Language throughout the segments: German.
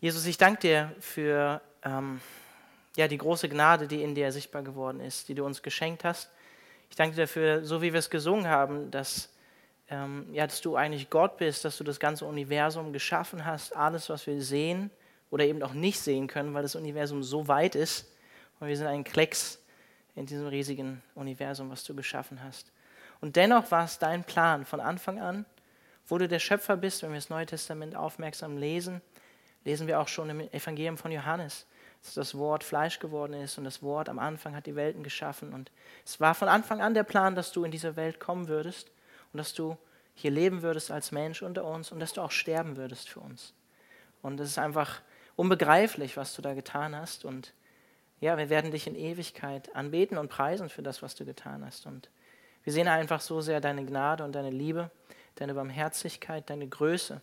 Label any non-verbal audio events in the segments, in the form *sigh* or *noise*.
Jesus, ich danke dir für ähm, ja, die große Gnade, die in dir sichtbar geworden ist, die du uns geschenkt hast. Ich danke dir dafür, so wie wir es gesungen haben, dass, ähm, ja, dass du eigentlich Gott bist, dass du das ganze Universum geschaffen hast, alles, was wir sehen oder eben auch nicht sehen können, weil das Universum so weit ist und wir sind ein Klecks in diesem riesigen Universum, was du geschaffen hast. Und dennoch war es dein Plan von Anfang an, wo du der Schöpfer bist, wenn wir das Neue Testament aufmerksam lesen, lesen wir auch schon im Evangelium von Johannes, dass das Wort Fleisch geworden ist und das Wort am Anfang hat die Welten geschaffen. Und es war von Anfang an der Plan, dass du in diese Welt kommen würdest und dass du hier leben würdest als Mensch unter uns und dass du auch sterben würdest für uns. Und es ist einfach unbegreiflich, was du da getan hast. Und ja, wir werden dich in Ewigkeit anbeten und preisen für das, was du getan hast. Und wir sehen einfach so sehr deine Gnade und deine Liebe, deine Barmherzigkeit, deine Größe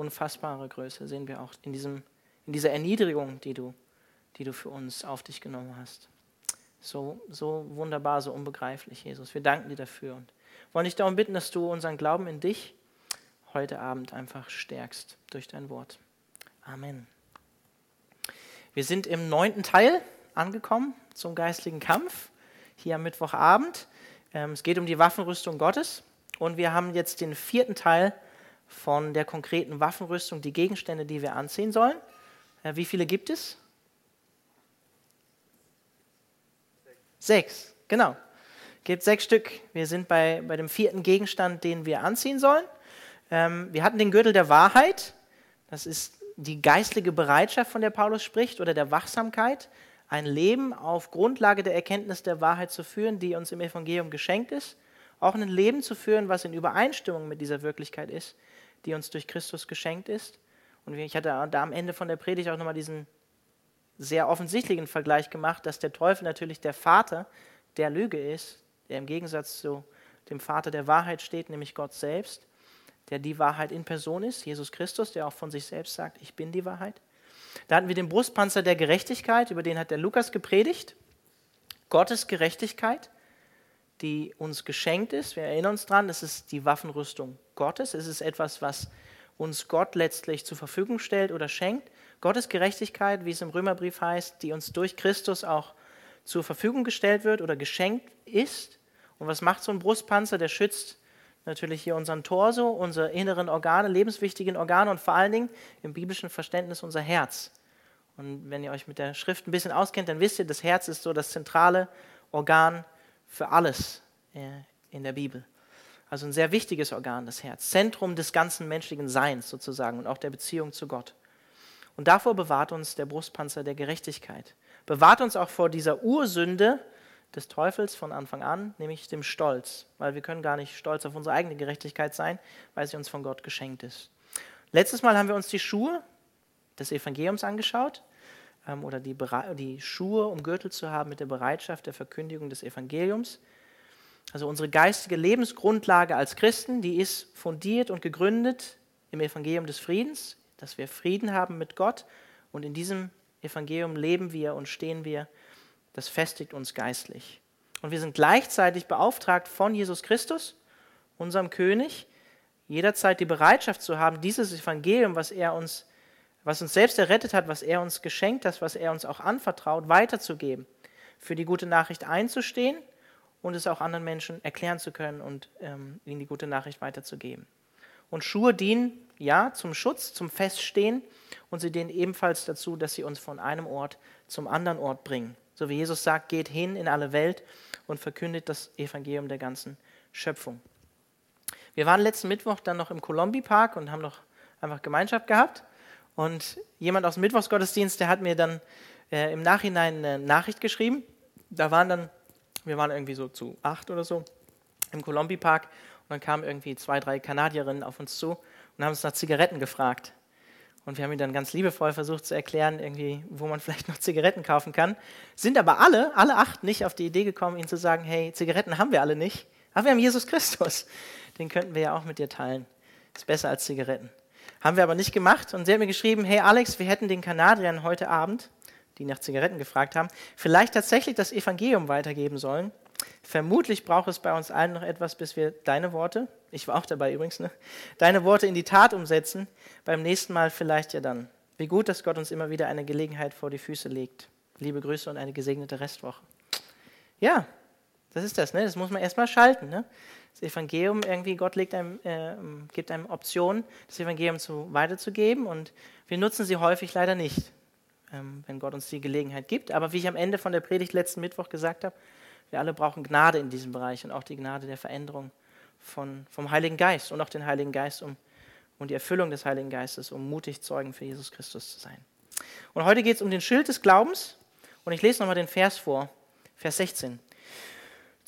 unfassbare Größe sehen wir auch in, diesem, in dieser Erniedrigung, die du, die du für uns auf dich genommen hast. So, so wunderbar, so unbegreiflich, Jesus. Wir danken dir dafür und wollen dich darum bitten, dass du unseren Glauben in dich heute Abend einfach stärkst durch dein Wort. Amen. Wir sind im neunten Teil angekommen zum geistlichen Kampf, hier am Mittwochabend. Ähm, es geht um die Waffenrüstung Gottes und wir haben jetzt den vierten Teil von der konkreten Waffenrüstung die Gegenstände, die wir anziehen sollen. Wie viele gibt es? Sechs, genau. Gibt sechs Stück. Wir sind bei, bei dem vierten Gegenstand, den wir anziehen sollen. Ähm, wir hatten den Gürtel der Wahrheit. Das ist die geistliche Bereitschaft, von der Paulus spricht, oder der Wachsamkeit. Ein Leben auf Grundlage der Erkenntnis der Wahrheit zu führen, die uns im Evangelium geschenkt ist. Auch ein Leben zu führen, was in Übereinstimmung mit dieser Wirklichkeit ist die uns durch Christus geschenkt ist. Und ich hatte da am Ende von der Predigt auch nochmal diesen sehr offensichtlichen Vergleich gemacht, dass der Teufel natürlich der Vater der Lüge ist, der im Gegensatz zu dem Vater der Wahrheit steht, nämlich Gott selbst, der die Wahrheit in Person ist, Jesus Christus, der auch von sich selbst sagt, ich bin die Wahrheit. Da hatten wir den Brustpanzer der Gerechtigkeit, über den hat der Lukas gepredigt. Gottes Gerechtigkeit, die uns geschenkt ist. Wir erinnern uns dran, das ist die Waffenrüstung Gottes. Es ist etwas, was uns Gott letztlich zur Verfügung stellt oder schenkt. Gottes Gerechtigkeit, wie es im Römerbrief heißt, die uns durch Christus auch zur Verfügung gestellt wird oder geschenkt ist. Und was macht so ein Brustpanzer? Der schützt natürlich hier unseren Torso, unsere inneren Organe, lebenswichtigen Organe und vor allen Dingen im biblischen Verständnis unser Herz. Und wenn ihr euch mit der Schrift ein bisschen auskennt, dann wisst ihr, das Herz ist so das zentrale Organ für alles in der Bibel. Also ein sehr wichtiges Organ, das Herz. Zentrum des ganzen menschlichen Seins sozusagen und auch der Beziehung zu Gott. Und davor bewahrt uns der Brustpanzer der Gerechtigkeit. Bewahrt uns auch vor dieser Ursünde des Teufels von Anfang an, nämlich dem Stolz. Weil wir können gar nicht stolz auf unsere eigene Gerechtigkeit sein, weil sie uns von Gott geschenkt ist. Letztes Mal haben wir uns die Schuhe des Evangeliums angeschaut oder die, die Schuhe, um Gürtel zu haben mit der Bereitschaft der Verkündigung des Evangeliums. Also unsere geistige Lebensgrundlage als Christen, die ist fundiert und gegründet im Evangelium des Friedens, dass wir Frieden haben mit Gott und in diesem Evangelium leben wir und stehen wir. Das festigt uns geistlich. Und wir sind gleichzeitig beauftragt von Jesus Christus, unserem König, jederzeit die Bereitschaft zu haben, dieses Evangelium, was er uns, was uns selbst errettet hat, was er uns geschenkt hat, was er uns auch anvertraut, weiterzugeben, für die gute Nachricht einzustehen und es auch anderen Menschen erklären zu können und ähm, ihnen die gute Nachricht weiterzugeben. Und Schuhe dienen ja zum Schutz, zum Feststehen und sie dienen ebenfalls dazu, dass sie uns von einem Ort zum anderen Ort bringen. So wie Jesus sagt, geht hin in alle Welt und verkündet das Evangelium der ganzen Schöpfung. Wir waren letzten Mittwoch dann noch im Colombi Park und haben noch einfach Gemeinschaft gehabt. Und jemand aus dem Mittwochsgottesdienst, der hat mir dann äh, im Nachhinein eine Nachricht geschrieben. Da waren dann wir waren irgendwie so zu acht oder so im Colombi Park und dann kamen irgendwie zwei, drei Kanadierinnen auf uns zu und haben uns nach Zigaretten gefragt. Und wir haben ihnen dann ganz liebevoll versucht zu erklären, irgendwie, wo man *laughs* vielleicht noch Zigaretten kaufen kann. Sind aber alle, alle acht nicht auf die Idee gekommen, ihnen zu sagen, hey, Zigaretten haben wir alle nicht, aber wir haben Jesus Christus. Den könnten wir ja auch mit dir teilen. Ist besser als Zigaretten. Haben wir aber nicht gemacht. Und sie hat mir geschrieben, hey Alex, wir hätten den Kanadiern heute Abend die nach Zigaretten gefragt haben, vielleicht tatsächlich das Evangelium weitergeben sollen. Vermutlich braucht es bei uns allen noch etwas, bis wir deine Worte, ich war auch dabei übrigens, ne, deine Worte in die Tat umsetzen. Beim nächsten Mal vielleicht ja dann Wie gut, dass Gott uns immer wieder eine Gelegenheit vor die Füße legt. Liebe Grüße und eine gesegnete Restwoche. Ja, das ist das, ne? Das muss man erstmal schalten, ne? Das Evangelium irgendwie, Gott einem, äh, gibt einem Optionen, das Evangelium zu, weiterzugeben und wir nutzen sie häufig leider nicht, ähm, wenn Gott uns die Gelegenheit gibt. Aber wie ich am Ende von der Predigt letzten Mittwoch gesagt habe, wir alle brauchen Gnade in diesem Bereich und auch die Gnade der Veränderung von, vom Heiligen Geist und auch den Heiligen Geist um, und die Erfüllung des Heiligen Geistes, um mutig Zeugen für Jesus Christus zu sein. Und heute geht es um den Schild des Glaubens und ich lese nochmal den Vers vor, Vers 16.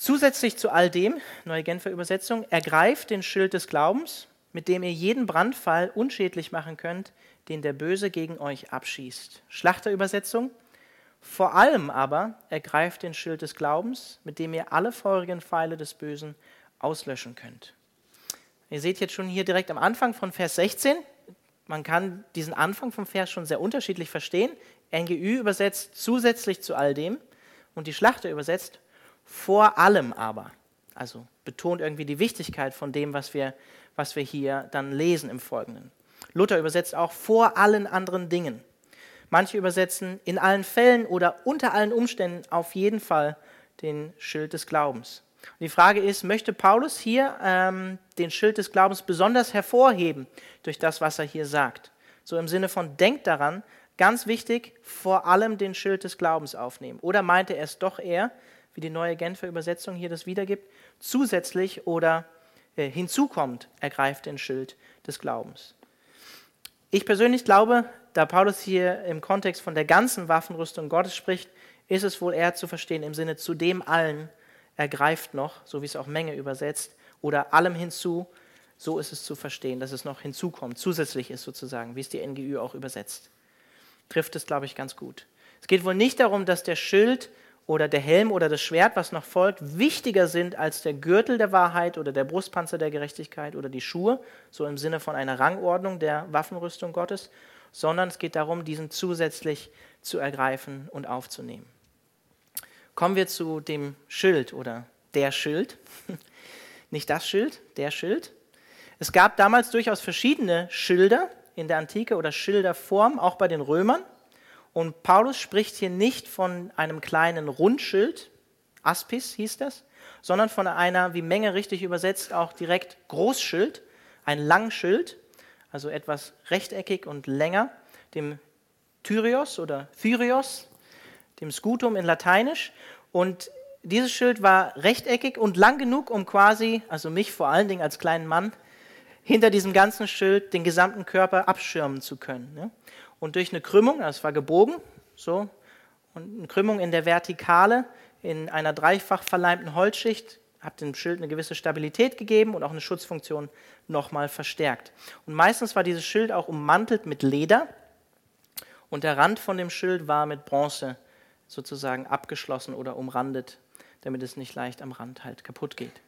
Zusätzlich zu all dem, neue Genfer Übersetzung, ergreift den Schild des Glaubens, mit dem ihr jeden Brandfall unschädlich machen könnt, den der Böse gegen euch abschießt. Schlachterübersetzung. Vor allem aber ergreift den Schild des Glaubens, mit dem ihr alle feurigen Pfeile des Bösen auslöschen könnt. Ihr seht jetzt schon hier direkt am Anfang von Vers 16, man kann diesen Anfang vom Vers schon sehr unterschiedlich verstehen. NGÜ übersetzt zusätzlich zu all dem und die Schlachter übersetzt vor allem aber. Also betont irgendwie die Wichtigkeit von dem, was wir, was wir hier dann lesen im Folgenden. Luther übersetzt auch vor allen anderen Dingen. Manche übersetzen in allen Fällen oder unter allen Umständen auf jeden Fall den Schild des Glaubens. Und die Frage ist, möchte Paulus hier ähm, den Schild des Glaubens besonders hervorheben durch das, was er hier sagt? So im Sinne von, denkt daran, ganz wichtig, vor allem den Schild des Glaubens aufnehmen. Oder meinte er es doch eher, wie die neue Genfer Übersetzung hier das wiedergibt, zusätzlich oder äh, hinzukommt, ergreift den Schild des Glaubens. Ich persönlich glaube, da Paulus hier im Kontext von der ganzen Waffenrüstung Gottes spricht, ist es wohl eher zu verstehen im Sinne zu dem allen ergreift noch, so wie es auch Menge übersetzt, oder allem hinzu, so ist es zu verstehen, dass es noch hinzukommt, zusätzlich ist sozusagen, wie es die NGÜ auch übersetzt. Trifft es, glaube ich, ganz gut. Es geht wohl nicht darum, dass der Schild oder der Helm oder das Schwert, was noch folgt, wichtiger sind als der Gürtel der Wahrheit oder der Brustpanzer der Gerechtigkeit oder die Schuhe, so im Sinne von einer Rangordnung der Waffenrüstung Gottes, sondern es geht darum, diesen zusätzlich zu ergreifen und aufzunehmen. Kommen wir zu dem Schild oder der Schild. *laughs* Nicht das Schild, der Schild. Es gab damals durchaus verschiedene Schilder in der Antike oder Schilderform, auch bei den Römern. Und Paulus spricht hier nicht von einem kleinen Rundschild, Aspis hieß das, sondern von einer, wie Menge richtig übersetzt, auch direkt Großschild, ein Langschild, also etwas rechteckig und länger, dem Tyrios oder Thyrios, dem Scutum in Lateinisch. Und dieses Schild war rechteckig und lang genug, um quasi, also mich vor allen Dingen als kleinen Mann, hinter diesem ganzen Schild den gesamten Körper abschirmen zu können. Ne? Und durch eine Krümmung, das war gebogen, so, und eine Krümmung in der Vertikale, in einer dreifach verleimten Holzschicht, hat dem Schild eine gewisse Stabilität gegeben und auch eine Schutzfunktion nochmal verstärkt. Und meistens war dieses Schild auch ummantelt mit Leder und der Rand von dem Schild war mit Bronze sozusagen abgeschlossen oder umrandet, damit es nicht leicht am Rand halt kaputt geht.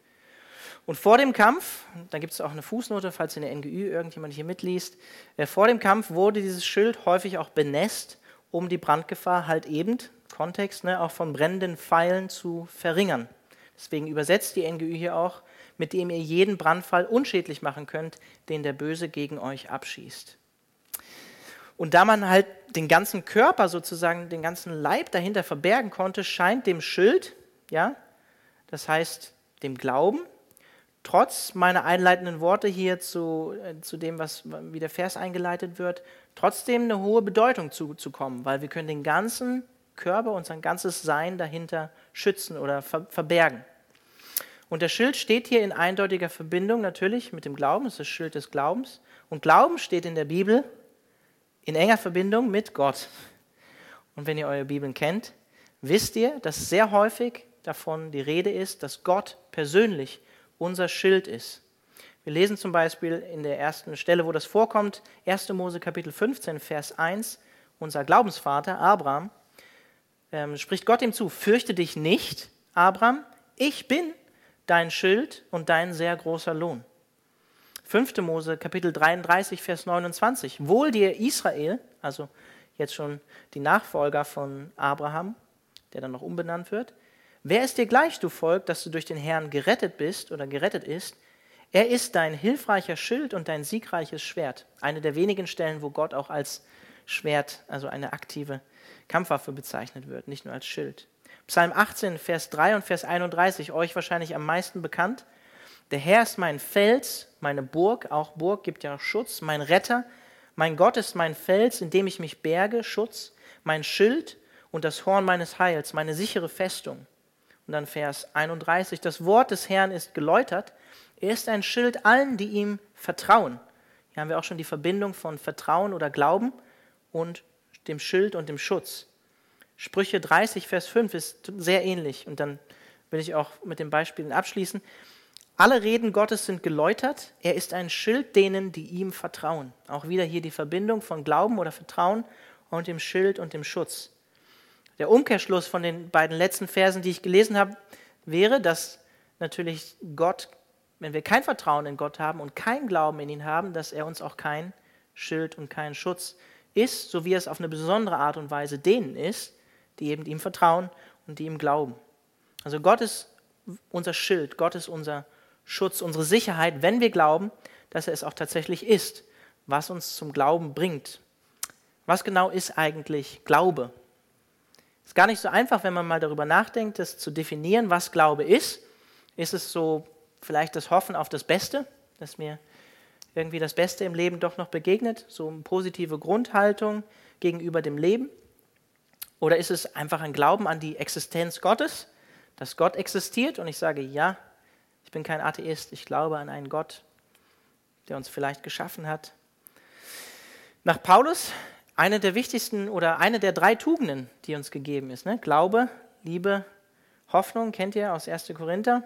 Und vor dem Kampf, da gibt es auch eine Fußnote, falls in der NGÜ irgendjemand hier mitliest, äh, vor dem Kampf wurde dieses Schild häufig auch benässt, um die Brandgefahr halt eben, Kontext, ne, auch von brennenden Pfeilen zu verringern. Deswegen übersetzt die NGÜ hier auch, mit dem ihr jeden Brandfall unschädlich machen könnt, den der Böse gegen euch abschießt. Und da man halt den ganzen Körper sozusagen, den ganzen Leib dahinter verbergen konnte, scheint dem Schild, ja, das heißt dem Glauben, trotz meiner einleitenden Worte hier zu, äh, zu dem, was wie der Vers eingeleitet wird, trotzdem eine hohe Bedeutung zuzukommen, weil wir können den ganzen Körper, unser ganzes Sein dahinter schützen oder ver verbergen. Und der Schild steht hier in eindeutiger Verbindung natürlich mit dem Glauben, es ist das Schild des Glaubens. Und Glauben steht in der Bibel in enger Verbindung mit Gott. Und wenn ihr eure Bibeln kennt, wisst ihr, dass sehr häufig davon die Rede ist, dass Gott persönlich unser Schild ist. Wir lesen zum Beispiel in der ersten Stelle, wo das vorkommt, 1. Mose Kapitel 15, Vers 1, unser Glaubensvater Abraham, ähm, spricht Gott ihm zu, fürchte dich nicht, Abraham, ich bin dein Schild und dein sehr großer Lohn. 5. Mose, Kapitel 33, Vers 29. Wohl dir Israel, also jetzt schon die Nachfolger von Abraham, der dann noch umbenannt wird. Wer ist dir gleich, du Volk, dass du durch den Herrn gerettet bist oder gerettet ist? Er ist dein hilfreicher Schild und dein siegreiches Schwert. Eine der wenigen Stellen, wo Gott auch als Schwert, also eine aktive Kampfwaffe bezeichnet wird, nicht nur als Schild. Psalm 18, Vers 3 und Vers 31, euch wahrscheinlich am meisten bekannt. Der Herr ist mein Fels, meine Burg, auch Burg gibt ja Schutz, mein Retter. Mein Gott ist mein Fels, in dem ich mich berge, Schutz, mein Schild und das Horn meines Heils, meine sichere Festung. Und dann Vers 31, das Wort des Herrn ist geläutert, er ist ein Schild allen, die ihm vertrauen. Hier haben wir auch schon die Verbindung von Vertrauen oder Glauben und dem Schild und dem Schutz. Sprüche 30, Vers 5 ist sehr ähnlich und dann will ich auch mit den Beispielen abschließen. Alle Reden Gottes sind geläutert. Er ist ein Schild denen, die ihm vertrauen. Auch wieder hier die Verbindung von Glauben oder Vertrauen und dem Schild und dem Schutz. Der Umkehrschluss von den beiden letzten Versen, die ich gelesen habe, wäre, dass natürlich Gott, wenn wir kein Vertrauen in Gott haben und kein Glauben in ihn haben, dass er uns auch kein Schild und kein Schutz ist, so wie es auf eine besondere Art und Weise denen ist, die eben ihm vertrauen und die ihm glauben. Also Gott ist unser Schild, Gott ist unser Schutz, unsere Sicherheit, wenn wir glauben, dass er es auch tatsächlich ist, was uns zum Glauben bringt. Was genau ist eigentlich Glaube? Ist gar nicht so einfach, wenn man mal darüber nachdenkt, das zu definieren, was Glaube ist. Ist es so vielleicht das Hoffen auf das Beste, dass mir irgendwie das Beste im Leben doch noch begegnet, so eine positive Grundhaltung gegenüber dem Leben? Oder ist es einfach ein Glauben an die Existenz Gottes, dass Gott existiert und ich sage, ja, ich bin kein Atheist, ich glaube an einen Gott, der uns vielleicht geschaffen hat. Nach Paulus eine der wichtigsten oder eine der drei Tugenden, die uns gegeben ist. Ne? Glaube, Liebe, Hoffnung, kennt ihr aus 1. Korinther.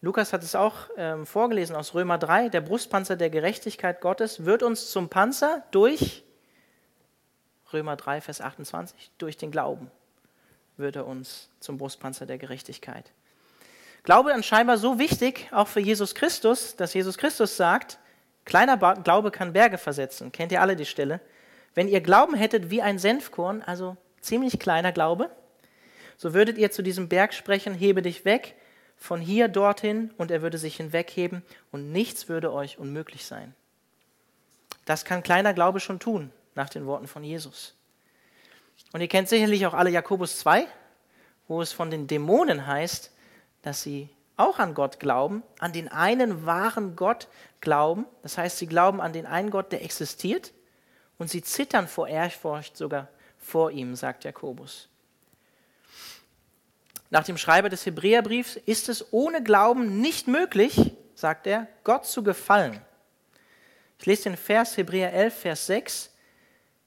Lukas hat es auch ähm, vorgelesen aus Römer 3. Der Brustpanzer der Gerechtigkeit Gottes wird uns zum Panzer durch Römer 3, Vers 28, durch den Glauben wird er uns zum Brustpanzer der Gerechtigkeit. Glaube ist scheinbar so wichtig, auch für Jesus Christus, dass Jesus Christus sagt, kleiner Glaube kann Berge versetzen. Kennt ihr alle die Stelle? Wenn ihr Glauben hättet wie ein Senfkorn, also ziemlich kleiner Glaube, so würdet ihr zu diesem Berg sprechen, hebe dich weg von hier dorthin und er würde sich hinwegheben und nichts würde euch unmöglich sein. Das kann kleiner Glaube schon tun, nach den Worten von Jesus. Und ihr kennt sicherlich auch alle Jakobus 2, wo es von den Dämonen heißt, dass sie auch an Gott glauben, an den einen wahren Gott glauben. Das heißt, sie glauben an den einen Gott, der existiert und sie zittern vor Ehrfurcht sogar vor ihm, sagt Jakobus. Nach dem Schreiber des Hebräerbriefs ist es ohne Glauben nicht möglich, sagt er, Gott zu gefallen. Ich lese den Vers Hebräer 11, Vers 6,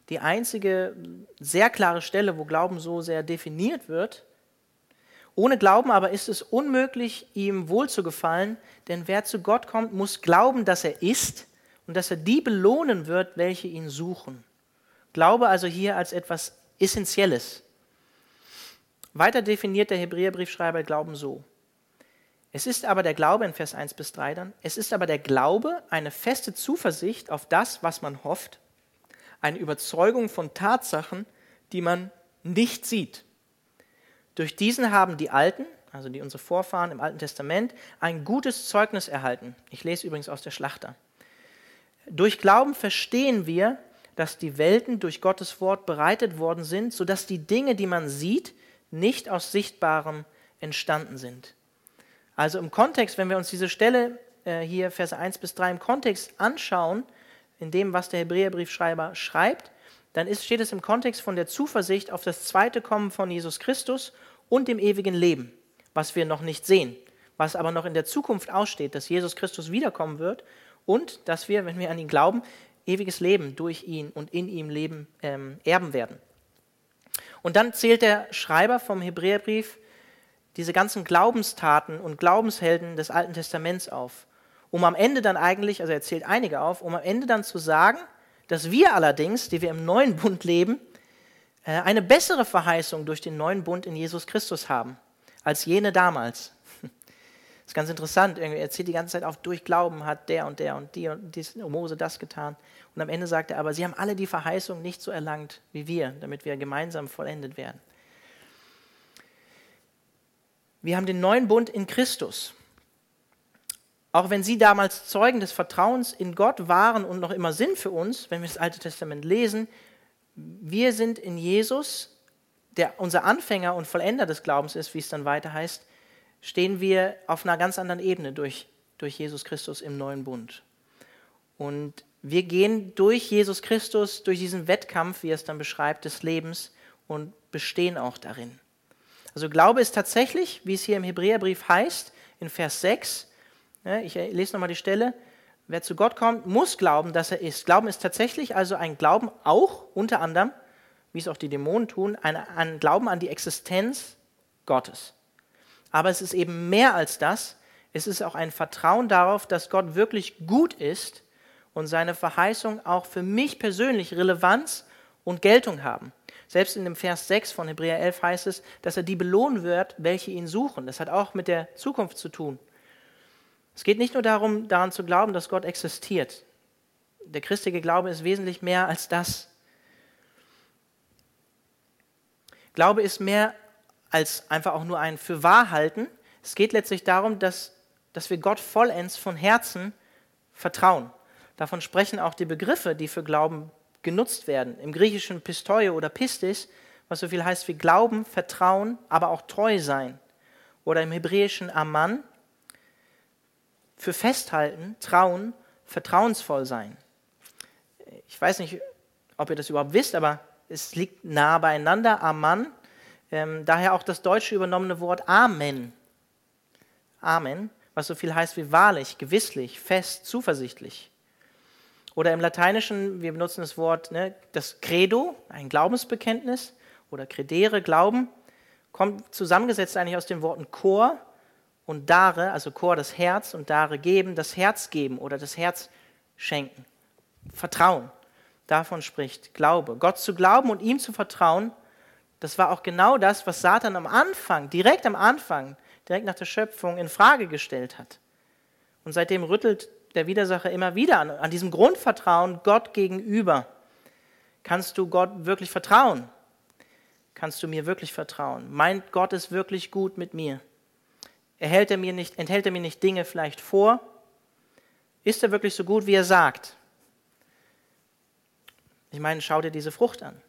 die einzige sehr klare Stelle, wo Glauben so sehr definiert wird. Ohne Glauben aber ist es unmöglich, ihm wohl zu gefallen, denn wer zu Gott kommt, muss glauben, dass er ist und dass er die belohnen wird, welche ihn suchen. Glaube also hier als etwas Essentielles. Weiter definiert der Hebräerbriefschreiber Glauben so. Es ist aber der Glaube in Vers 1 bis 3 dann, es ist aber der Glaube eine feste Zuversicht auf das, was man hofft, eine Überzeugung von Tatsachen, die man nicht sieht. Durch diesen haben die Alten, also die unsere Vorfahren im Alten Testament, ein gutes Zeugnis erhalten. Ich lese übrigens aus der Schlachter. Durch Glauben verstehen wir, dass die Welten durch Gottes Wort bereitet worden sind, sodass die Dinge, die man sieht, nicht aus Sichtbarem entstanden sind. Also im Kontext, wenn wir uns diese Stelle äh, hier, Verse 1 bis 3, im Kontext anschauen, in dem, was der Hebräerbriefschreiber schreibt, dann ist, steht es im Kontext von der Zuversicht auf das zweite Kommen von Jesus Christus und dem ewigen Leben, was wir noch nicht sehen, was aber noch in der Zukunft aussteht, dass Jesus Christus wiederkommen wird und dass wir, wenn wir an ihn glauben, ewiges Leben durch ihn und in ihm Leben ähm, erben werden. Und dann zählt der Schreiber vom Hebräerbrief diese ganzen Glaubenstaten und Glaubenshelden des Alten Testaments auf, um am Ende dann eigentlich, also er zählt einige auf, um am Ende dann zu sagen, dass wir allerdings, die wir im neuen Bund leben, äh, eine bessere Verheißung durch den neuen Bund in Jesus Christus haben, als jene damals. Das ist ganz interessant. Er zählt die ganze Zeit auf, durch Glauben hat der und der und die und Mose das getan. Und am Ende sagt er aber, sie haben alle die Verheißung nicht so erlangt wie wir, damit wir gemeinsam vollendet werden. Wir haben den neuen Bund in Christus. auch wenn sie damals Zeugen des Vertrauens in Gott waren und noch immer sind für uns, wenn wir das Alte Testament lesen, wir sind in Jesus, der unser Anfänger und Vollender des Glaubens ist, wie es dann weiter heißt, stehen wir auf einer ganz anderen Ebene durch, durch Jesus Christus im neuen Bund. Und wir gehen durch Jesus Christus, durch diesen Wettkampf, wie er es dann beschreibt, des Lebens und bestehen auch darin. Also Glaube ist tatsächlich, wie es hier im Hebräerbrief heißt, in Vers 6, ich lese nochmal die Stelle, wer zu Gott kommt, muss glauben, dass er ist. Glauben ist tatsächlich also ein Glauben auch unter anderem, wie es auch die Dämonen tun, ein, ein Glauben an die Existenz Gottes. Aber es ist eben mehr als das. Es ist auch ein Vertrauen darauf, dass Gott wirklich gut ist und seine Verheißungen auch für mich persönlich Relevanz und Geltung haben. Selbst in dem Vers 6 von Hebräer 11 heißt es, dass er die belohnen wird, welche ihn suchen. Das hat auch mit der Zukunft zu tun. Es geht nicht nur darum, daran zu glauben, dass Gott existiert. Der christliche Glaube ist wesentlich mehr als das. Glaube ist mehr als einfach auch nur ein für wahr halten. Es geht letztlich darum, dass, dass wir Gott vollends von Herzen vertrauen. Davon sprechen auch die Begriffe, die für Glauben genutzt werden. Im griechischen Pistoio oder Pistis, was so viel heißt wie Glauben, Vertrauen, aber auch treu sein. Oder im hebräischen Aman, für festhalten, trauen, vertrauensvoll sein. Ich weiß nicht, ob ihr das überhaupt wisst, aber es liegt nah beieinander, Aman. Ähm, daher auch das deutsche übernommene Wort Amen. Amen, was so viel heißt wie wahrlich, gewisslich, fest, zuversichtlich. Oder im Lateinischen, wir benutzen das Wort, ne, das Credo, ein Glaubensbekenntnis, oder Credere, Glauben, kommt zusammengesetzt eigentlich aus den Worten Chor und Dare, also Chor das Herz und Dare geben, das Herz geben oder das Herz schenken. Vertrauen. Davon spricht Glaube. Gott zu glauben und ihm zu vertrauen, das war auch genau das, was Satan am Anfang, direkt am Anfang, direkt nach der Schöpfung in Frage gestellt hat. Und seitdem rüttelt der Widersacher immer wieder an, an diesem Grundvertrauen Gott gegenüber. Kannst du Gott wirklich vertrauen? Kannst du mir wirklich vertrauen? Meint Gott es wirklich gut mit mir? Erhält er mir nicht, enthält er mir nicht Dinge vielleicht vor? Ist er wirklich so gut, wie er sagt? Ich meine, schau dir diese Frucht an.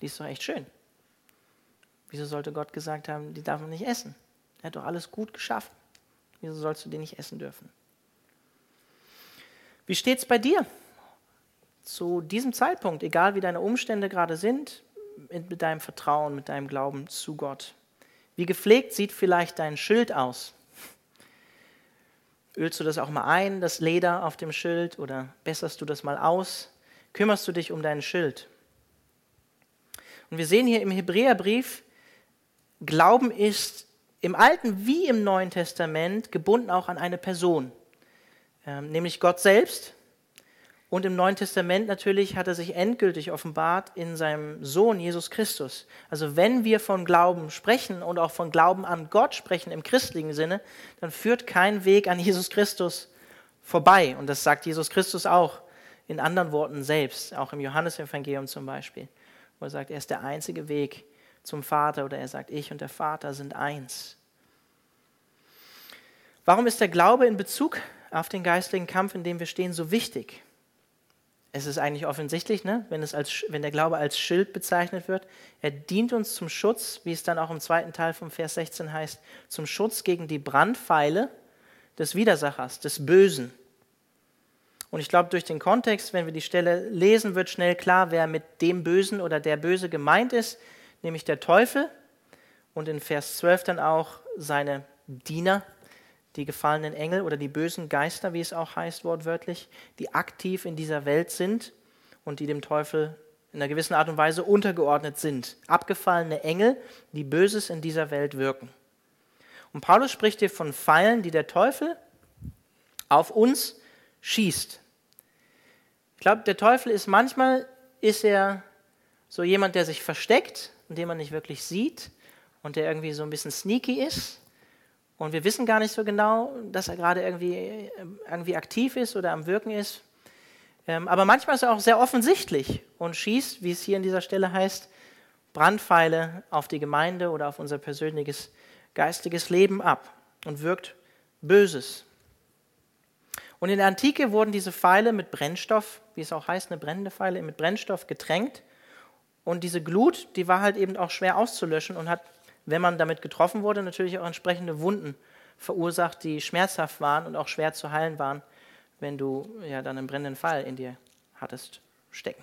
Die ist doch echt schön. Wieso sollte Gott gesagt haben, die darf man nicht essen? Er hat doch alles gut geschaffen. Wieso sollst du die nicht essen dürfen? Wie steht es bei dir? Zu diesem Zeitpunkt, egal wie deine Umstände gerade sind, mit deinem Vertrauen, mit deinem Glauben zu Gott. Wie gepflegt sieht vielleicht dein Schild aus? Ölst du das auch mal ein, das Leder auf dem Schild, oder besserst du das mal aus? Kümmerst du dich um dein Schild? Und wir sehen hier im Hebräerbrief, Glauben ist im Alten wie im Neuen Testament gebunden auch an eine Person, ähm, nämlich Gott selbst. Und im Neuen Testament natürlich hat er sich endgültig offenbart in seinem Sohn Jesus Christus. Also wenn wir von Glauben sprechen und auch von Glauben an Gott sprechen im christlichen Sinne, dann führt kein Weg an Jesus Christus vorbei. Und das sagt Jesus Christus auch in anderen Worten selbst, auch im Johannesevangelium zum Beispiel, wo er sagt, er ist der einzige Weg zum Vater oder er sagt, ich und der Vater sind eins. Warum ist der Glaube in Bezug auf den geistlichen Kampf, in dem wir stehen, so wichtig? es ist eigentlich offensichtlich, ne? wenn, es als, wenn der Glaube als Schild bezeichnet wird. Er dient uns zum Schutz, wie es dann auch im zweiten Teil vom Vers 16 heißt, zum Schutz gegen die Brandpfeile des Widersachers, des Bösen. Und ich glaube, durch den Kontext, wenn wir die Stelle lesen, wird schnell klar, wer mit dem Bösen oder der Böse gemeint ist, nämlich der Teufel und in Vers 12 dann auch seine Diener, die gefallenen Engel oder die bösen Geister, wie es auch heißt wortwörtlich, die aktiv in dieser Welt sind und die dem Teufel in einer gewissen Art und Weise untergeordnet sind. Abgefallene Engel, die Böses in dieser Welt wirken. Und Paulus spricht hier von Pfeilen, die der Teufel auf uns schießt. Ich glaube, der Teufel ist manchmal ist er so jemand, der sich versteckt und den man nicht wirklich sieht und der irgendwie so ein bisschen sneaky ist und wir wissen gar nicht so genau, dass er gerade irgendwie, irgendwie aktiv ist oder am Wirken ist. Ähm, aber manchmal ist er auch sehr offensichtlich und schießt, wie es hier an dieser Stelle heißt, Brandpfeile auf die Gemeinde oder auf unser persönliches geistiges Leben ab und wirkt Böses. Und in der Antike wurden diese Pfeile mit Brennstoff, wie es auch heißt, eine brennende Pfeile, mit Brennstoff getränkt. Und diese Glut, die war halt eben auch schwer auszulöschen und hat, wenn man damit getroffen wurde, natürlich auch entsprechende Wunden verursacht, die schmerzhaft waren und auch schwer zu heilen waren, wenn du ja dann einen brennenden Pfeil in dir hattest stecken.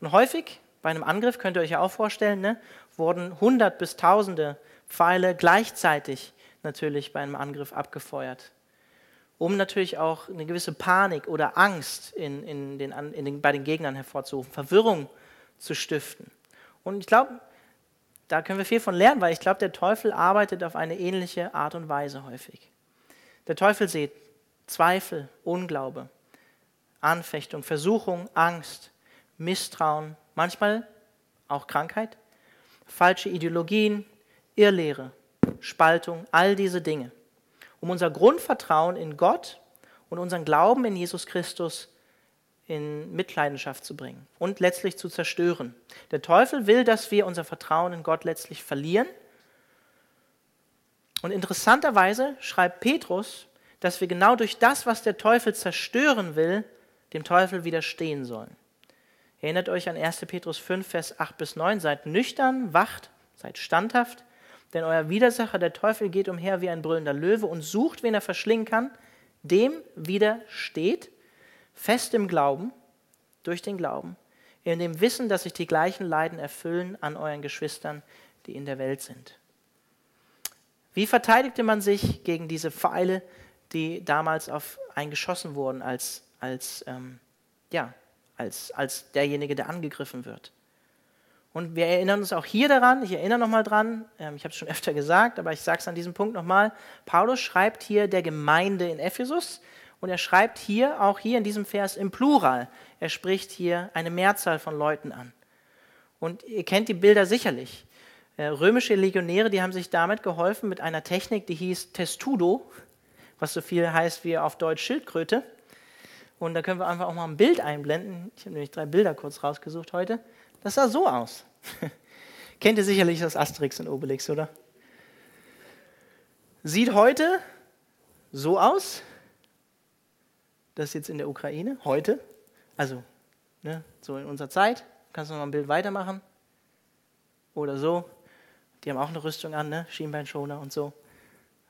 Und häufig bei einem Angriff, könnt ihr euch ja auch vorstellen, ne, wurden hundert bis tausende Pfeile gleichzeitig natürlich bei einem Angriff abgefeuert um natürlich auch eine gewisse Panik oder Angst in, in den, in den, bei den Gegnern hervorzurufen, Verwirrung zu stiften. Und ich glaube, da können wir viel von lernen, weil ich glaube, der Teufel arbeitet auf eine ähnliche Art und Weise häufig. Der Teufel sieht Zweifel, Unglaube, Anfechtung, Versuchung, Angst, Misstrauen, manchmal auch Krankheit, falsche Ideologien, Irrlehre, Spaltung, all diese Dinge um unser Grundvertrauen in Gott und unseren Glauben in Jesus Christus in Mitleidenschaft zu bringen und letztlich zu zerstören. Der Teufel will, dass wir unser Vertrauen in Gott letztlich verlieren. Und interessanterweise schreibt Petrus, dass wir genau durch das, was der Teufel zerstören will, dem Teufel widerstehen sollen. Erinnert euch an 1. Petrus 5, Vers 8 bis 9. Seid nüchtern, wacht, seid standhaft, denn euer Widersacher, der Teufel, geht umher wie ein brüllender Löwe und sucht, wen er verschlingen kann. Dem widersteht, fest im Glauben, durch den Glauben, in dem Wissen, dass sich die gleichen Leiden erfüllen an euren Geschwistern, die in der Welt sind. Wie verteidigte man sich gegen diese Pfeile, die damals auf einen geschossen wurden, als, als, ähm, ja, als, als derjenige, der angegriffen wird? Und wir erinnern uns auch hier daran, ich erinnere nochmal dran, ähm, ich habe es schon *laughs* öfter gesagt, aber ich sage es an diesem Punkt nochmal, Paulus schreibt hier der Gemeinde in Ephesus und er schreibt hier, auch hier in diesem Vers im Plural, er spricht hier eine Mehrzahl von Leuten an. Und ihr kennt die Bilder sicherlich. Äh, römische Legionäre, die haben sich damit geholfen mit einer Technik, die hieß Testudo, was so viel heißt wie auf Deutsch Schildkröte. Und da können wir einfach auch mal ein Bild einblenden. Ich habe nämlich drei Bilder kurz rausgesucht heute. Das sah so aus. *laughs* Kennt ihr sicherlich das Asterix und Obelix, oder? Sieht heute so aus. Das jetzt in der Ukraine, heute. Also, ne, so in unserer Zeit. Kannst du noch mal ein Bild weitermachen? Oder so. Die haben auch eine Rüstung an, ne? Schienbeinschoner und so.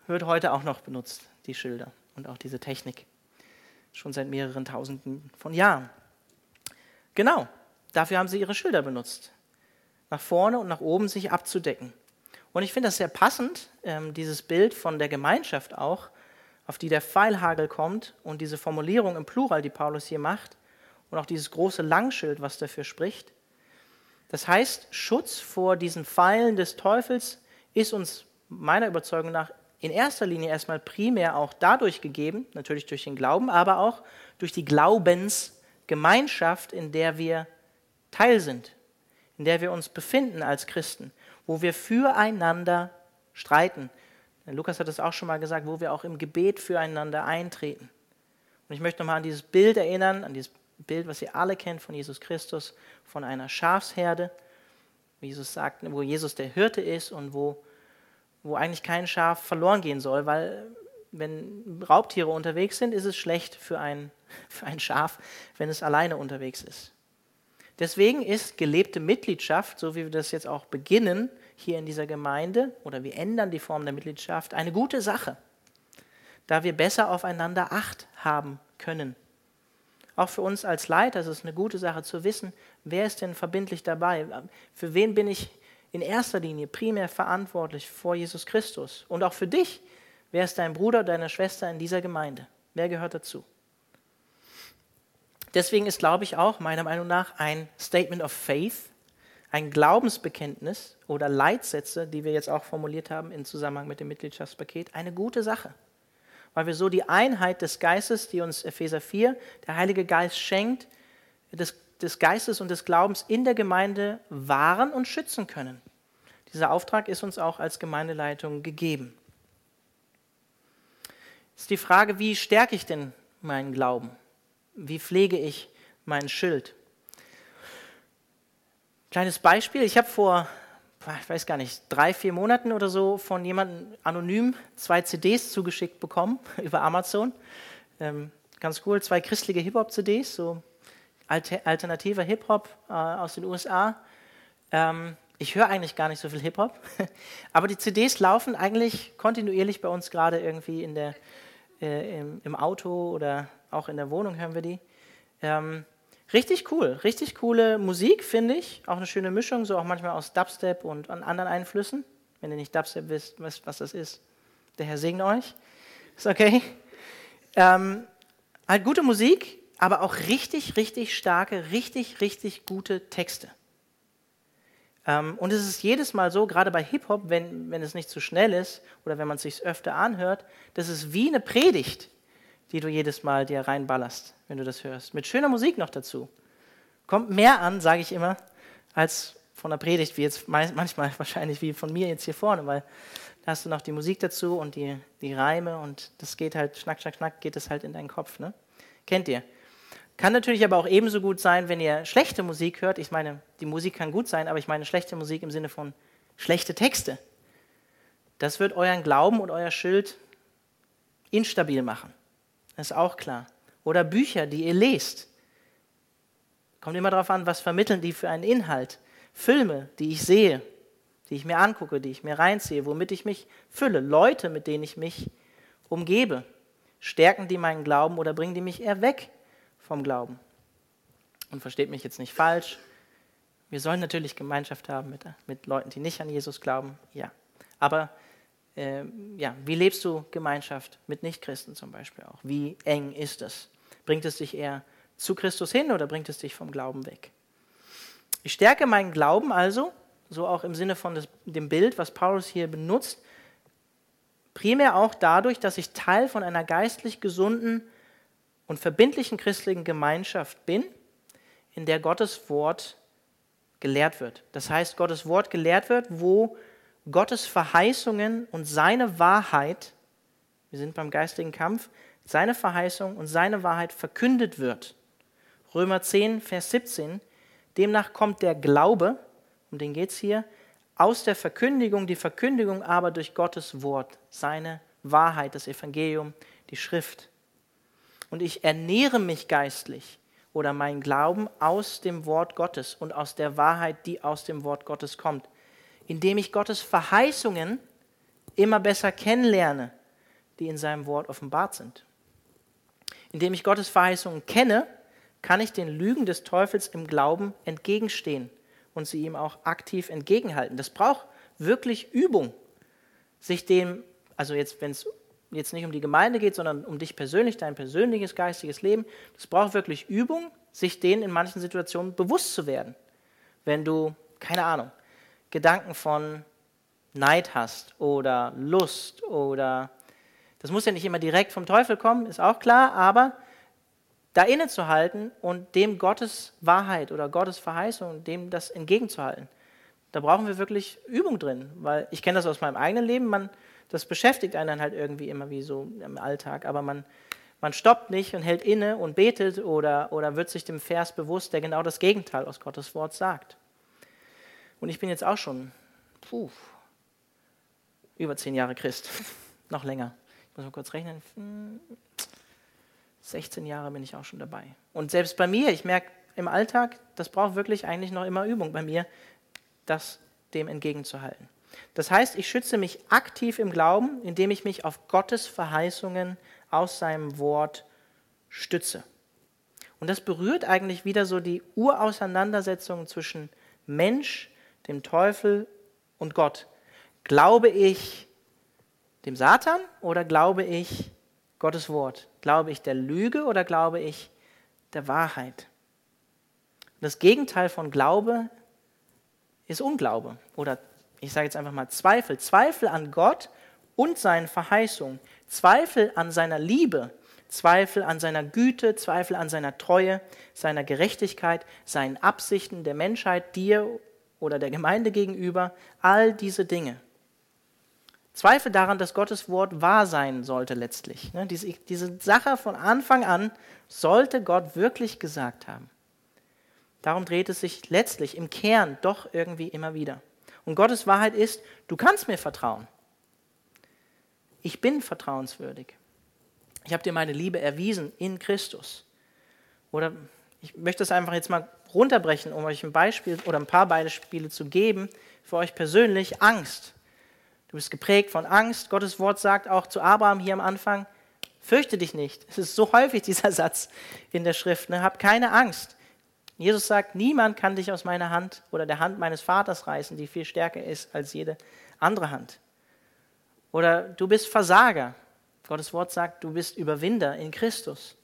Wird heute auch noch benutzt, die Schilder und auch diese Technik. Schon seit mehreren Tausenden von Jahren. Genau. Dafür haben sie ihre Schilder benutzt. Nach vorne und nach oben sich abzudecken. Und ich finde das sehr passend, ähm, dieses Bild von der Gemeinschaft auch, auf die der Pfeilhagel kommt und diese Formulierung im Plural, die Paulus hier macht, und auch dieses große Langschild, was dafür spricht. Das heißt, Schutz vor diesen Pfeilen des Teufels ist uns meiner Überzeugung nach in erster Linie erstmal primär auch dadurch gegeben, natürlich durch den Glauben, aber auch durch die Glaubensgemeinschaft, in der wir Teil sind, in der wir uns befinden als Christen, wo wir füreinander streiten. Lukas hat es auch schon mal gesagt, wo wir auch im Gebet füreinander eintreten. Und ich möchte nochmal an dieses Bild erinnern, an dieses Bild, was ihr alle kennt von Jesus Christus, von einer Schafsherde, wie Jesus sagt, wo Jesus der Hirte ist und wo, wo eigentlich kein Schaf verloren gehen soll, weil wenn Raubtiere unterwegs sind, ist es schlecht für ein, *laughs* für ein Schaf, wenn es alleine unterwegs ist. Deswegen ist gelebte Mitgliedschaft, so wie wir das jetzt auch beginnen hier in dieser Gemeinde, oder wir ändern die Form der Mitgliedschaft, eine gute Sache, da wir besser aufeinander Acht haben können. Auch für uns als Leiter ist es eine gute Sache zu wissen, wer ist denn verbindlich dabei? Für wen bin ich in erster Linie primär verantwortlich vor Jesus Christus? Und auch für dich, wer ist dein Bruder, deine Schwester in dieser Gemeinde? Wer gehört dazu? Deswegen ist, glaube ich, auch meiner Meinung nach ein Statement of Faith, ein Glaubensbekenntnis oder Leitsätze, die wir jetzt auch formuliert haben im Zusammenhang mit dem Mitgliedschaftspaket, eine gute Sache. Weil wir so die Einheit des Geistes, die uns Epheser 4, der Heilige Geist schenkt, des, des Geistes und des Glaubens in der Gemeinde wahren und schützen können. Dieser Auftrag ist uns auch als Gemeindeleitung gegeben. Ist die Frage, wie stärke ich denn meinen Glauben? Wie pflege ich mein Schild? Kleines Beispiel, ich habe vor, ich weiß gar nicht, drei, vier Monaten oder so von jemandem anonym zwei CDs zugeschickt bekommen *laughs* über Amazon. Ähm, ganz cool, zwei christliche Hip-Hop-CDs, so alternativer Hip-Hop äh, aus den USA. Ähm, ich höre eigentlich gar nicht so viel Hip-Hop, *laughs* aber die CDs laufen eigentlich kontinuierlich bei uns gerade irgendwie in der, äh, im, im, Auto oder auch in der Wohnung hören wir die. Ähm, richtig cool, richtig coole Musik, finde ich. Auch eine schöne Mischung, so auch manchmal aus Dubstep und anderen Einflüssen. Wenn ihr nicht Dubstep wisst, wisst was das ist, der Herr segne euch. Ist okay. Ähm, halt gute Musik, aber auch richtig, richtig starke, richtig, richtig gute Texte. Ähm, und es ist jedes Mal so, gerade bei Hip-Hop, wenn, wenn es nicht zu schnell ist oder wenn man es sich öfter anhört, das ist wie eine Predigt, die du jedes Mal dir reinballerst, wenn du das hörst. Mit schöner Musik noch dazu. Kommt mehr an, sage ich immer, als von der Predigt, wie jetzt manchmal *laughs* wahrscheinlich wie von mir jetzt hier vorne, weil da hast du noch die Musik dazu und die, die Reime und das geht halt, schnack, schnack, schnack, geht es halt in deinen Kopf. Ne? Kennt ihr? Kann natürlich aber auch ebenso gut sein, wenn ihr schlechte Musik hört. Ich meine, die Musik kann gut sein, aber ich meine schlechte Musik im Sinne von schlechte Texte. Das wird euren Glauben und euer Schild instabil machen. Ist auch klar. Oder Bücher, die ihr lest. Kommt immer darauf an, was vermitteln die für einen Inhalt. Filme, die ich sehe, die ich mir angucke, die ich mir reinziehe, womit ich mich fülle. Leute, mit denen ich mich umgebe. Stärken die meinen Glauben oder bringen die mich eher weg vom Glauben. Und versteht mich jetzt nicht falsch. Wir sollen natürlich Gemeinschaft haben mit, mit Leuten, die nicht an Jesus glauben. Ja. Aber äh, ja, wie lebst du Gemeinschaft mit Nichtchristen zum Beispiel auch? Wie eng ist es? Bringt es dich eher zu Christus hin oder bringt es dich vom Glauben weg? Ich stärke meinen Glauben also, so auch im Sinne von des, dem Bild, was Paulus hier benutzt, primär auch dadurch, dass ich Teil von einer geistlich gesunden und verbindlichen christlichen Gemeinschaft bin, in der Gottes Wort gelehrt wird. Das heißt, Gottes Wort gelehrt wird, wo Gottes Verheißungen und seine Wahrheit, wir sind beim geistigen Kampf, seine Verheißung und seine Wahrheit verkündet wird. Römer 10, Vers 17, demnach kommt der Glaube, um den geht es hier, aus der Verkündigung, die Verkündigung aber durch Gottes Wort, seine Wahrheit, das Evangelium, die Schrift und ich ernähre mich geistlich oder mein Glauben aus dem Wort Gottes und aus der Wahrheit, die aus dem Wort Gottes kommt, indem ich Gottes Verheißungen immer besser kennenlerne, die in seinem Wort offenbart sind. Indem ich Gottes Verheißungen kenne, kann ich den Lügen des Teufels im Glauben entgegenstehen und sie ihm auch aktiv entgegenhalten. Das braucht wirklich Übung, sich dem, also jetzt, wenn es jetzt nicht um die Gemeinde geht, sondern um dich persönlich, dein persönliches geistiges Leben, das braucht wirklich Übung, sich denen in manchen Situationen bewusst zu werden. Wenn du, keine Ahnung, Gedanken von Neid hast oder Lust oder das muss ja nicht immer direkt vom Teufel kommen, ist auch klar, aber da innezuhalten und dem Gottes Wahrheit oder Gottes Verheißung, dem das entgegenzuhalten. Da brauchen wir wirklich Übung drin, weil ich kenne das aus meinem eigenen Leben, man das beschäftigt einen dann halt irgendwie immer wie so im Alltag, aber man, man stoppt nicht und hält inne und betet oder, oder wird sich dem Vers bewusst, der genau das Gegenteil aus Gottes Wort sagt. Und ich bin jetzt auch schon puh, über zehn Jahre Christ, *laughs* noch länger. Ich muss mal kurz rechnen. 16 Jahre bin ich auch schon dabei. Und selbst bei mir, ich merke im Alltag, das braucht wirklich eigentlich noch immer Übung bei mir, das dem entgegenzuhalten. Das heißt, ich schütze mich aktiv im Glauben, indem ich mich auf Gottes Verheißungen aus seinem Wort stütze. Und das berührt eigentlich wieder so die Urauseinandersetzung zwischen Mensch, dem Teufel und Gott. Glaube ich dem Satan oder glaube ich Gottes Wort? Glaube ich der Lüge oder glaube ich der Wahrheit? Das Gegenteil von Glaube ist Unglaube oder ich sage jetzt einfach mal Zweifel, Zweifel an Gott und seinen Verheißungen, Zweifel an seiner Liebe, Zweifel an seiner Güte, Zweifel an seiner Treue, seiner Gerechtigkeit, seinen Absichten der Menschheit, dir oder der Gemeinde gegenüber, all diese Dinge. Zweifel daran, dass Gottes Wort wahr sein sollte letztlich. Ne, diese, diese Sache von Anfang an sollte Gott wirklich gesagt haben. Darum dreht es sich letztlich im Kern doch irgendwie immer wieder. Und Gottes Wahrheit ist, du kannst mir vertrauen. Ich bin vertrauenswürdig. Ich habe dir meine Liebe erwiesen in Christus. Oder ich möchte es einfach jetzt mal runterbrechen, um euch ein Beispiel oder ein paar Beispiele zu geben für euch persönlich. Angst. Du bist geprägt von Angst. Gottes Wort sagt auch zu Abraham hier am Anfang, fürchte dich nicht. Es ist so häufig dieser Satz in der Schrift. Ne? Hab keine Angst. Jesus sagt, niemand kann dich aus meiner Hand oder der Hand meines Vaters reißen, die viel stärker ist als jede andere Hand. Oder du bist Versager. Gottes Wort sagt, du bist Überwinder in Christus.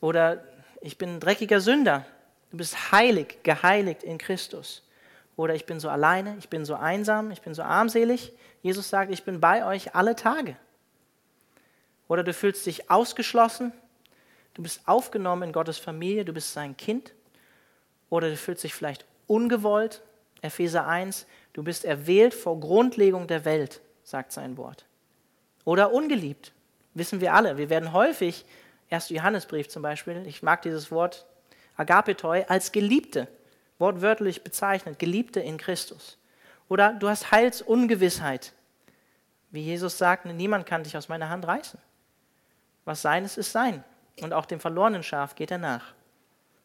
Oder ich bin ein dreckiger Sünder. Du bist heilig, geheiligt in Christus. Oder ich bin so alleine, ich bin so einsam, ich bin so armselig. Jesus sagt, ich bin bei euch alle Tage. Oder du fühlst dich ausgeschlossen, du bist aufgenommen in Gottes Familie, du bist sein Kind. Oder du fühlst dich vielleicht ungewollt. Epheser 1, du bist erwählt vor Grundlegung der Welt, sagt sein Wort. Oder ungeliebt, wissen wir alle. Wir werden häufig 1. Johannesbrief zum Beispiel, ich mag dieses Wort Agapetoi, als Geliebte, wortwörtlich bezeichnet, Geliebte in Christus. Oder du hast Heilsungewissheit. Wie Jesus sagt, niemand kann dich aus meiner Hand reißen. Was sein ist, ist sein. Und auch dem verlorenen Schaf geht er nach.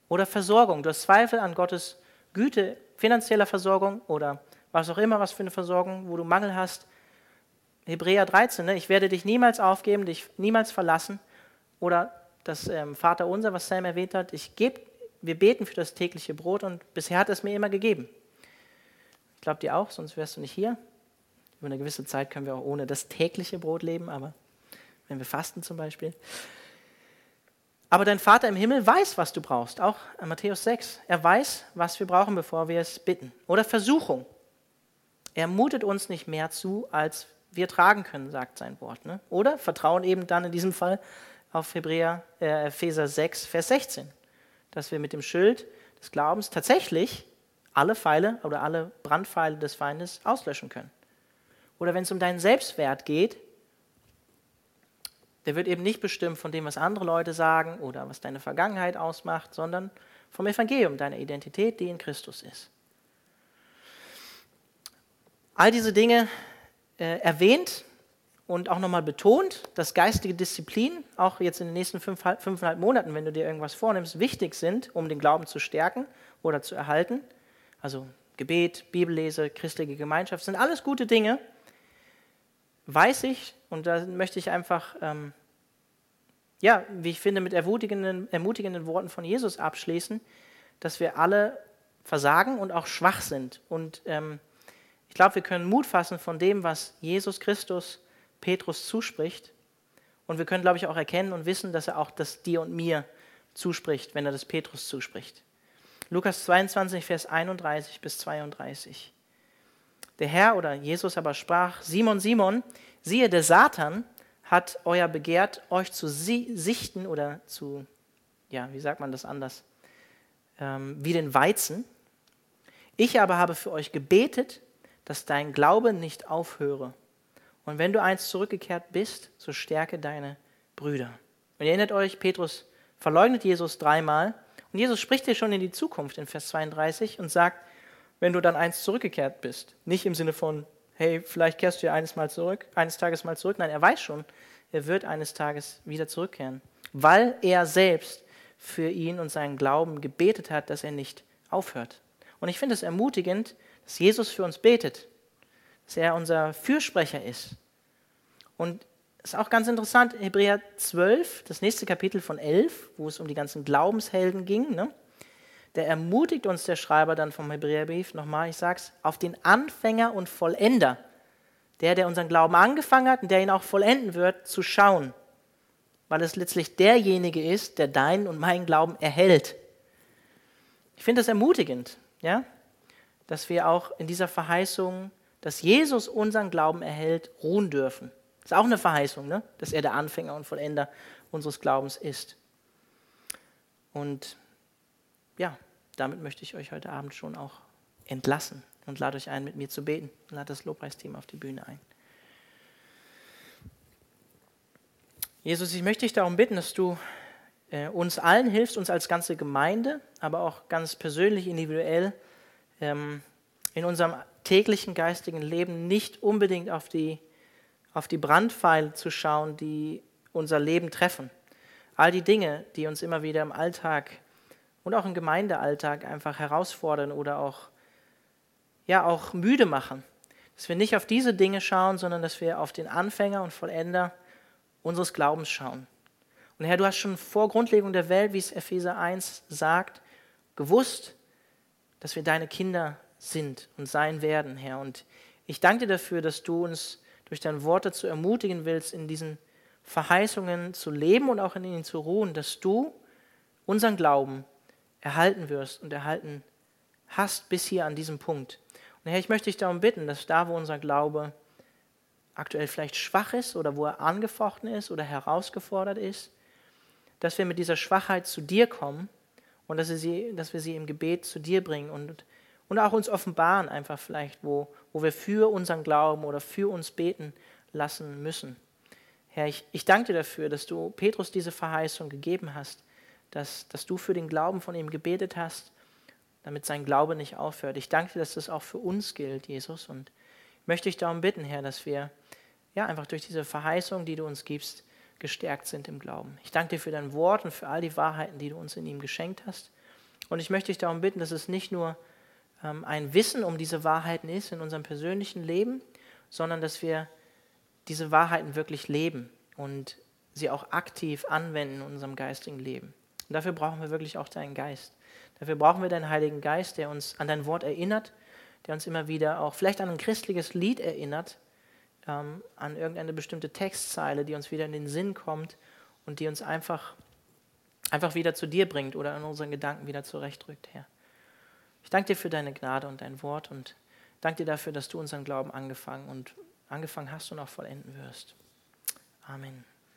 Oder Versorgung. Du hast Zweifel an Gottes Güte, finanzieller Versorgung oder was auch immer, was für eine Versorgung, wo du Mangel hast. Hebräer 13, ne? ich werde dich niemals aufgeben, dich niemals verlassen. Oder das ähm, Vater unser, was Sam erwähnt hat, ich geb, wir beten für das tägliche Brot und bisher hat es mir immer gegeben. Ich glaube dir auch, sonst wärst du nicht hier. Über eine gewisse Zeit können wir auch ohne das tägliche Brot leben, aber wenn wir fasten zum Beispiel. Aber dein Vater im Himmel weiß, was du brauchst, auch in Matthäus 6. Er weiß, was wir brauchen, bevor wir es bitten. Oder Versuchung. Er mutet uns nicht mehr zu, als wir tragen können, sagt sein Wort. Ne? Oder Vertrauen eben dann in diesem Fall auf Hebräer, äh, Epheser 6, Vers 16, dass wir mit dem Schild des Glaubens tatsächlich alle Pfeile oder alle Brandpfeile des Feindes auslöschen können. Oder wenn es um deinen Selbstwert geht, der wird eben nicht bestimmt von dem, was andere Leute sagen oder was deine Vergangenheit ausmacht, sondern vom Evangelium, deiner Identität, die in Christus ist. All diese Dinge äh, erwähnt und auch nochmal betont, dass geistige Disziplin, auch jetzt in den nächsten fünf, fünfeinhalb Monaten, wenn du dir irgendwas vornimmst, wichtig sind, um den Glauben zu stärken oder zu erhalten. Also Gebet, Bibellese, christliche Gemeinschaft sind alles gute Dinge. Weiß ich, und da möchte ich einfach, ähm, ja, wie ich finde, mit ermutigenden, ermutigenden Worten von Jesus abschließen, dass wir alle versagen und auch schwach sind. Und ähm, ich glaube, wir können Mut fassen von dem, was Jesus Christus Petrus zuspricht. Und wir können, glaube ich, auch erkennen und wissen, dass er auch das dir und mir zuspricht, wenn er das Petrus zuspricht. Lukas 22, Vers 31 bis 32. Der Herr oder Jesus aber sprach, Simon, Simon, siehe, der Satan hat euer begehrt, euch zu sichten oder zu, ja, wie sagt man das anders, ähm, wie den Weizen. Ich aber habe für euch gebetet, dass dein Glaube nicht aufhöre. Und wenn du eins zurückgekehrt bist, so stärke deine Brüder. Und ihr erinnert euch, Petrus verleugnet Jesus dreimal. Und Jesus spricht dir schon in die Zukunft in Vers 32 und sagt, wenn du dann eins zurückgekehrt bist, nicht im Sinne von, hey, vielleicht kehrst du ja eines, mal zurück, eines Tages mal zurück. Nein, er weiß schon, er wird eines Tages wieder zurückkehren, weil er selbst für ihn und seinen Glauben gebetet hat, dass er nicht aufhört. Und ich finde es ermutigend, dass Jesus für uns betet dass er unser Fürsprecher ist. Und es ist auch ganz interessant, Hebräer 12, das nächste Kapitel von 11, wo es um die ganzen Glaubenshelden ging, ne? der ermutigt uns der Schreiber dann vom Hebräerbrief, nochmal, ich sag's, auf den Anfänger und Vollender, der, der unseren Glauben angefangen hat und der ihn auch vollenden wird, zu schauen, weil es letztlich derjenige ist, der deinen und meinen Glauben erhält. Ich finde das ermutigend, ja, dass wir auch in dieser Verheißung dass Jesus unseren Glauben erhält, ruhen dürfen. Das ist auch eine Verheißung, ne? dass er der Anfänger und Vollender unseres Glaubens ist. Und ja, damit möchte ich euch heute Abend schon auch entlassen und lade euch ein, mit mir zu beten. Lade das Lobpreisteam auf die Bühne ein. Jesus, ich möchte dich darum bitten, dass du äh, uns allen hilfst, uns als ganze Gemeinde, aber auch ganz persönlich, individuell, ähm, in unserem täglichen geistigen Leben nicht unbedingt auf die, auf die Brandpfeile zu schauen, die unser Leben treffen. All die Dinge, die uns immer wieder im Alltag und auch im Gemeindealltag einfach herausfordern oder auch, ja, auch müde machen. Dass wir nicht auf diese Dinge schauen, sondern dass wir auf den Anfänger und Vollender unseres Glaubens schauen. Und Herr, du hast schon vor Grundlegung der Welt, wie es Epheser 1 sagt, gewusst, dass wir deine Kinder sind und sein werden, Herr. Und ich danke dir dafür, dass du uns durch dein Wort dazu ermutigen willst, in diesen Verheißungen zu leben und auch in ihnen zu ruhen, dass du unseren Glauben erhalten wirst und erhalten hast bis hier an diesem Punkt. Und Herr, ich möchte dich darum bitten, dass da, wo unser Glaube aktuell vielleicht schwach ist oder wo er angefochten ist oder herausgefordert ist, dass wir mit dieser Schwachheit zu dir kommen und dass wir sie, dass wir sie im Gebet zu dir bringen und, und auch uns offenbaren, einfach vielleicht, wo, wo wir für unseren Glauben oder für uns beten lassen müssen. Herr, ich, ich danke dir dafür, dass du Petrus diese Verheißung gegeben hast, dass, dass du für den Glauben von ihm gebetet hast, damit sein Glaube nicht aufhört. Ich danke dir, dass das auch für uns gilt, Jesus, und möchte ich darum bitten, Herr, dass wir ja einfach durch diese Verheißung, die du uns gibst, gestärkt sind im Glauben. Ich danke dir für dein Wort und für all die Wahrheiten, die du uns in ihm geschenkt hast. Und ich möchte dich darum bitten, dass es nicht nur ein Wissen um diese Wahrheiten ist in unserem persönlichen Leben, sondern dass wir diese Wahrheiten wirklich leben und sie auch aktiv anwenden in unserem geistigen Leben. Und dafür brauchen wir wirklich auch deinen Geist. Dafür brauchen wir deinen Heiligen Geist, der uns an dein Wort erinnert, der uns immer wieder auch vielleicht an ein christliches Lied erinnert, ähm, an irgendeine bestimmte Textzeile, die uns wieder in den Sinn kommt und die uns einfach, einfach wieder zu dir bringt oder in unseren Gedanken wieder zurechtrückt, Herr. Ich danke dir für deine Gnade und dein Wort und danke dir dafür, dass du unseren Glauben angefangen und angefangen hast und auch vollenden wirst. Amen.